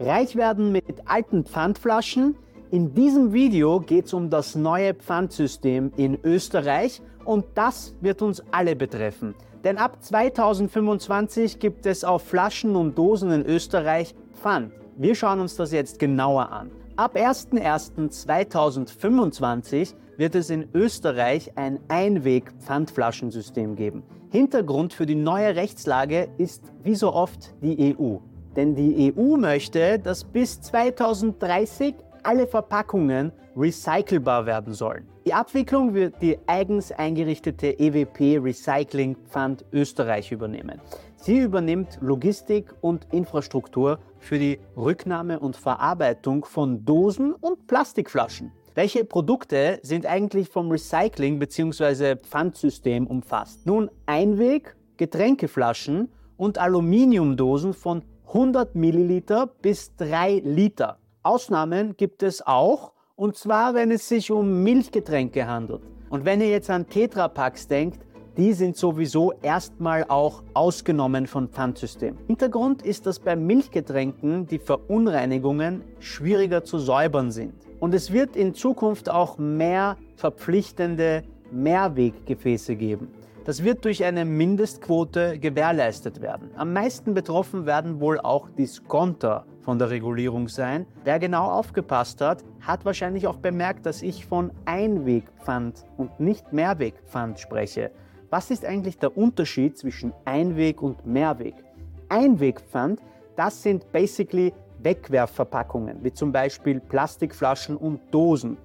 Reich werden mit alten Pfandflaschen. In diesem Video geht es um das neue Pfandsystem in Österreich und das wird uns alle betreffen. Denn ab 2025 gibt es auf Flaschen und Dosen in Österreich Pfand. Wir schauen uns das jetzt genauer an. Ab 01.01.2025 wird es in Österreich ein Einweg-Pfandflaschensystem geben. Hintergrund für die neue Rechtslage ist wie so oft die EU. Denn die EU möchte, dass bis 2030 alle Verpackungen recycelbar werden sollen. Die Abwicklung wird die eigens eingerichtete EWP Recycling Fund Österreich übernehmen. Sie übernimmt Logistik und Infrastruktur für die Rücknahme und Verarbeitung von Dosen und Plastikflaschen. Welche Produkte sind eigentlich vom Recycling bzw. Pfandsystem umfasst? Nun Einweg, Getränkeflaschen und Aluminiumdosen von 100 Milliliter bis 3 Liter. Ausnahmen gibt es auch, und zwar wenn es sich um Milchgetränke handelt. Und wenn ihr jetzt an Tetrapacks denkt, die sind sowieso erstmal auch ausgenommen von Pfandsystem. Hintergrund ist, dass bei Milchgetränken die Verunreinigungen schwieriger zu säubern sind. Und es wird in Zukunft auch mehr verpflichtende Mehrweggefäße geben. Das wird durch eine Mindestquote gewährleistet werden. Am meisten betroffen werden wohl auch Diskonter von der Regulierung sein. Wer genau aufgepasst hat, hat wahrscheinlich auch bemerkt, dass ich von Einwegpfand und nicht Mehrwegpfand spreche. Was ist eigentlich der Unterschied zwischen Einweg und Mehrweg? Einwegpfand, das sind basically Wegwerfverpackungen, wie zum Beispiel Plastikflaschen und Dosen,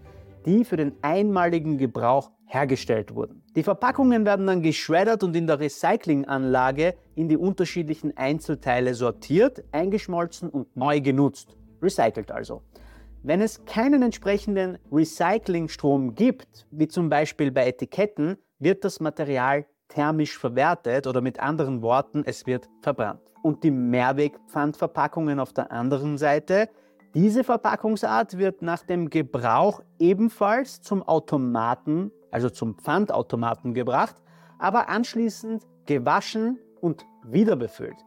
die für den einmaligen Gebrauch hergestellt wurden. Die Verpackungen werden dann geschreddert und in der Recyclinganlage in die unterschiedlichen Einzelteile sortiert, eingeschmolzen und neu genutzt. Recycelt also. Wenn es keinen entsprechenden Recyclingstrom gibt, wie zum Beispiel bei Etiketten, wird das Material thermisch verwertet oder mit anderen Worten, es wird verbrannt. Und die Mehrwegpfandverpackungen auf der anderen Seite diese Verpackungsart wird nach dem Gebrauch ebenfalls zum Automaten, also zum Pfandautomaten gebracht, aber anschließend gewaschen und wieder befüllt.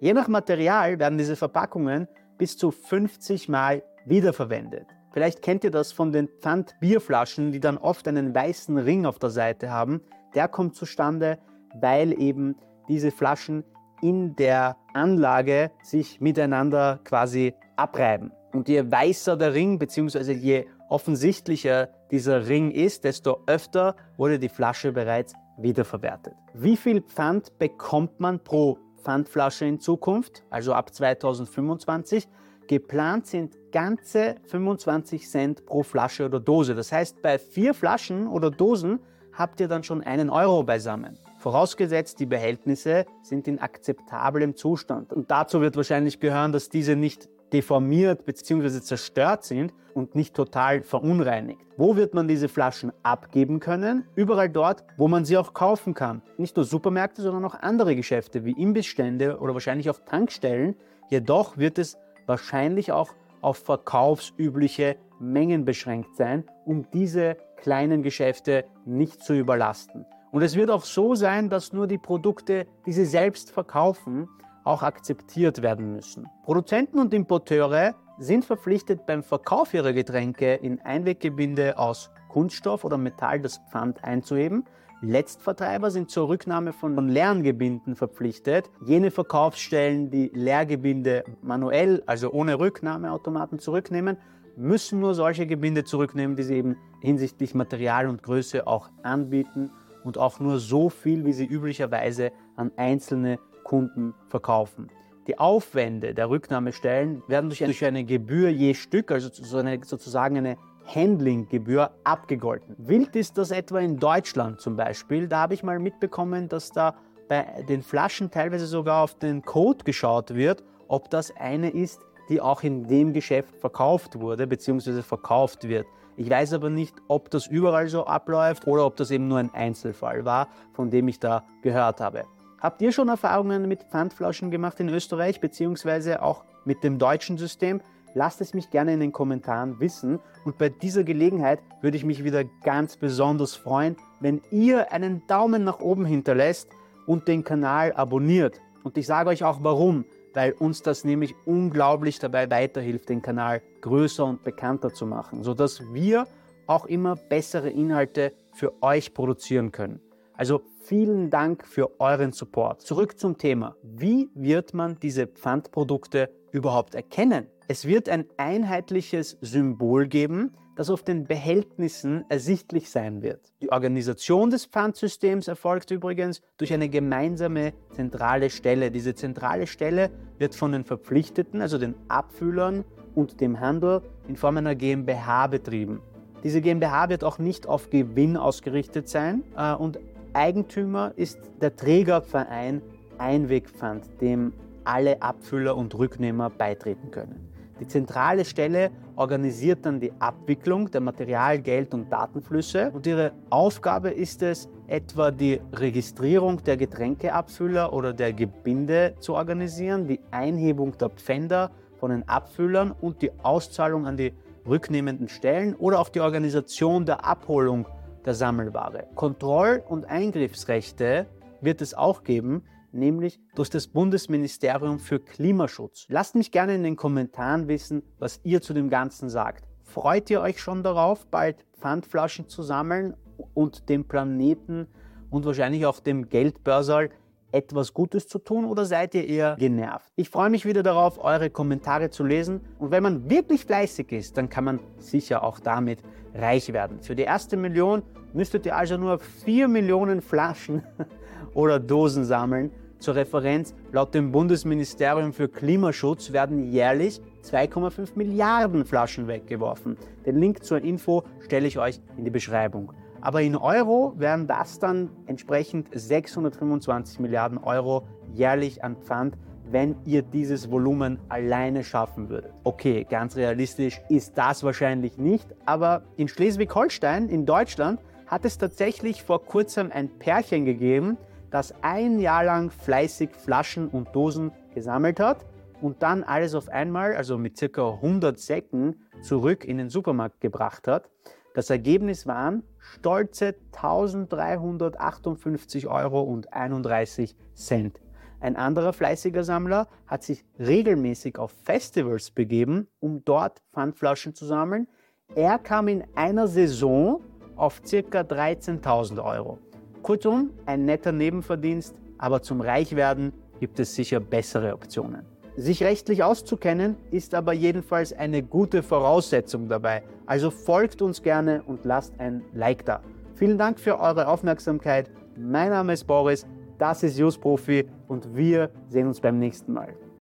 Je nach Material werden diese Verpackungen bis zu 50 Mal wiederverwendet. Vielleicht kennt ihr das von den Pfandbierflaschen, die dann oft einen weißen Ring auf der Seite haben. Der kommt zustande, weil eben diese Flaschen in der Anlage sich miteinander quasi abreiben. Und je weißer der Ring, beziehungsweise je offensichtlicher dieser Ring ist, desto öfter wurde die Flasche bereits wiederverwertet. Wie viel Pfand bekommt man pro Pfandflasche in Zukunft, also ab 2025? Geplant sind ganze 25 Cent pro Flasche oder Dose. Das heißt, bei vier Flaschen oder Dosen habt ihr dann schon einen Euro beisammen. Vorausgesetzt, die Behältnisse sind in akzeptablem Zustand. Und dazu wird wahrscheinlich gehören, dass diese nicht deformiert bzw. zerstört sind und nicht total verunreinigt. Wo wird man diese Flaschen abgeben können? Überall dort, wo man sie auch kaufen kann. Nicht nur Supermärkte, sondern auch andere Geschäfte wie Imbissstände oder wahrscheinlich auch Tankstellen. Jedoch wird es wahrscheinlich auch auf verkaufsübliche Mengen beschränkt sein, um diese kleinen Geschäfte nicht zu überlasten. Und es wird auch so sein, dass nur die Produkte, die sie selbst verkaufen, auch akzeptiert werden müssen. Produzenten und Importeure sind verpflichtet, beim Verkauf ihrer Getränke in Einweggebinde aus Kunststoff oder Metall das Pfand einzuheben. Letztvertreiber sind zur Rücknahme von leeren Gebinden verpflichtet. Jene Verkaufsstellen, die Leergebinde manuell, also ohne Rücknahmeautomaten zurücknehmen, müssen nur solche Gebinde zurücknehmen, die sie eben hinsichtlich Material und Größe auch anbieten und auch nur so viel, wie sie üblicherweise an einzelne Kunden verkaufen. Die Aufwände der Rücknahmestellen werden durch eine Gebühr je Stück, also sozusagen eine Handlinggebühr, abgegolten. Wild ist das etwa in Deutschland zum Beispiel. Da habe ich mal mitbekommen, dass da bei den Flaschen teilweise sogar auf den Code geschaut wird, ob das eine ist, die auch in dem Geschäft verkauft wurde bzw. verkauft wird. Ich weiß aber nicht, ob das überall so abläuft oder ob das eben nur ein Einzelfall war, von dem ich da gehört habe. Habt ihr schon Erfahrungen mit Pfandflaschen gemacht in Österreich beziehungsweise auch mit dem deutschen System? Lasst es mich gerne in den Kommentaren wissen. Und bei dieser Gelegenheit würde ich mich wieder ganz besonders freuen, wenn ihr einen Daumen nach oben hinterlässt und den Kanal abonniert. Und ich sage euch auch warum. weil uns das nämlich unglaublich dabei weiterhilft, den Kanal größer und bekannter zu machen, sodass wir auch immer bessere Inhalte für euch produzieren können. Also vielen Dank für euren Support. Zurück zum Thema. Wie wird man diese Pfandprodukte überhaupt erkennen? Es wird ein einheitliches Symbol geben, das auf den Behältnissen ersichtlich sein wird. Die Organisation des Pfandsystems erfolgt übrigens durch eine gemeinsame zentrale Stelle. Diese zentrale Stelle wird von den Verpflichteten, also den Abfüllern und dem Handel in Form einer GmbH betrieben. Diese GmbH wird auch nicht auf Gewinn ausgerichtet sein äh, und Eigentümer ist der Trägerverein Einwegpfand, dem alle Abfüller und Rücknehmer beitreten können. Die zentrale Stelle organisiert dann die Abwicklung der Material-, Geld- und Datenflüsse und ihre Aufgabe ist es, etwa die Registrierung der Getränkeabfüller oder der Gebinde zu organisieren, die Einhebung der Pfänder von den Abfüllern und die Auszahlung an die rücknehmenden Stellen oder auf die Organisation der Abholung der Sammelware. Kontroll- und Eingriffsrechte wird es auch geben, nämlich durch das Bundesministerium für Klimaschutz. Lasst mich gerne in den Kommentaren wissen, was ihr zu dem Ganzen sagt. Freut ihr euch schon darauf, bald Pfandflaschen zu sammeln und dem Planeten und wahrscheinlich auch dem Geldbörsal etwas Gutes zu tun oder seid ihr eher genervt? Ich freue mich wieder darauf, eure Kommentare zu lesen und wenn man wirklich fleißig ist, dann kann man sicher auch damit reich werden. Für die erste Million müsstet ihr also nur 4 Millionen Flaschen oder Dosen sammeln. Zur Referenz, laut dem Bundesministerium für Klimaschutz werden jährlich 2,5 Milliarden Flaschen weggeworfen. Den Link zur Info stelle ich euch in die Beschreibung. Aber in Euro wären das dann entsprechend 625 Milliarden Euro jährlich an Pfand, wenn ihr dieses Volumen alleine schaffen würdet. Okay, ganz realistisch ist das wahrscheinlich nicht, aber in Schleswig-Holstein, in Deutschland, hat es tatsächlich vor kurzem ein Pärchen gegeben, das ein Jahr lang fleißig Flaschen und Dosen gesammelt hat und dann alles auf einmal, also mit circa 100 Säcken, zurück in den Supermarkt gebracht hat. Das Ergebnis waren stolze 1358 Euro und 31 Cent. Ein anderer fleißiger Sammler hat sich regelmäßig auf Festivals begeben, um dort Pfandflaschen zu sammeln. Er kam in einer Saison auf ca. 13.000 Euro. Kurzum, ein netter Nebenverdienst, aber zum Reichwerden gibt es sicher bessere Optionen. Sich rechtlich auszukennen ist aber jedenfalls eine gute Voraussetzung dabei. Also folgt uns gerne und lasst ein Like da. Vielen Dank für eure Aufmerksamkeit. Mein Name ist Boris, das ist Just Profi und wir sehen uns beim nächsten Mal.